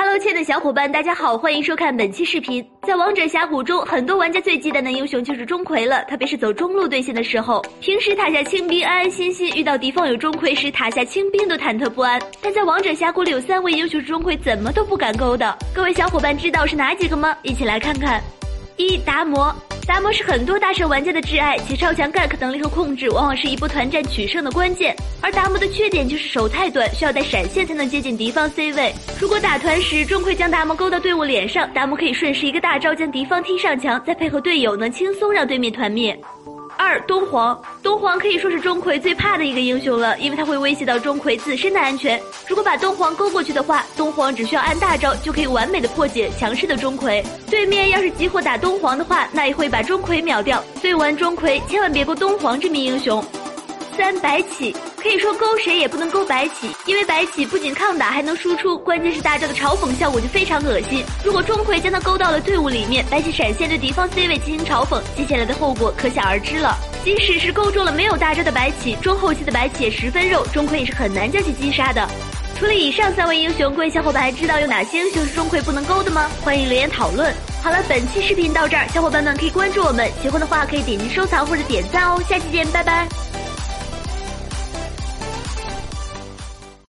Hello，亲爱的小伙伴，大家好，欢迎收看本期视频。在王者峡谷中，很多玩家最忌惮的英雄就是钟馗了，特别是走中路对线的时候。平时塔下清兵安安心心，遇到敌方有钟馗时，塔下清兵都忐忑不安。但在王者峡谷里有三位英雄是钟馗怎么都不敢勾的，各位小伙伴知道是哪几个吗？一起来看看。一达摩。达摩是很多大神玩家的挚爱，其超强 gank 能力和控制往往是一波团战取胜的关键。而达摩的缺点就是手太短，需要带闪现才能接近敌方 C 位。如果打团时钟馗将达摩勾到队伍脸上，达摩可以顺势一个大招将敌方踢上墙，再配合队友，能轻松让对面团灭。二东皇，东皇可以说是钟馗最怕的一个英雄了，因为他会威胁到钟馗自身的安全。如果把东皇勾过去的话，东皇只需要按大招就可以完美的破解强势的钟馗。对面要是集火打东皇的话，那也会把钟馗秒掉。所以玩钟馗千万别勾东皇这名英雄。三白起。可以说勾谁也不能勾白起，因为白起不仅抗打还能输出，关键是大招的嘲讽效果就非常恶心。如果钟馗将他勾到了队伍里面，白起闪现对敌方 C 位进行嘲讽，接下来的后果可想而知了。即使是勾中了没有大招的白起，中后期的白起也十分肉，钟馗也是很难将其击杀的。除了以上三位英雄，各位小伙伴还知道有哪些英雄是钟馗不能勾的吗？欢迎留言讨论。好了，本期视频到这儿，小伙伴们可以关注我们，喜欢的话可以点击收藏或者点赞哦。下期见，拜拜。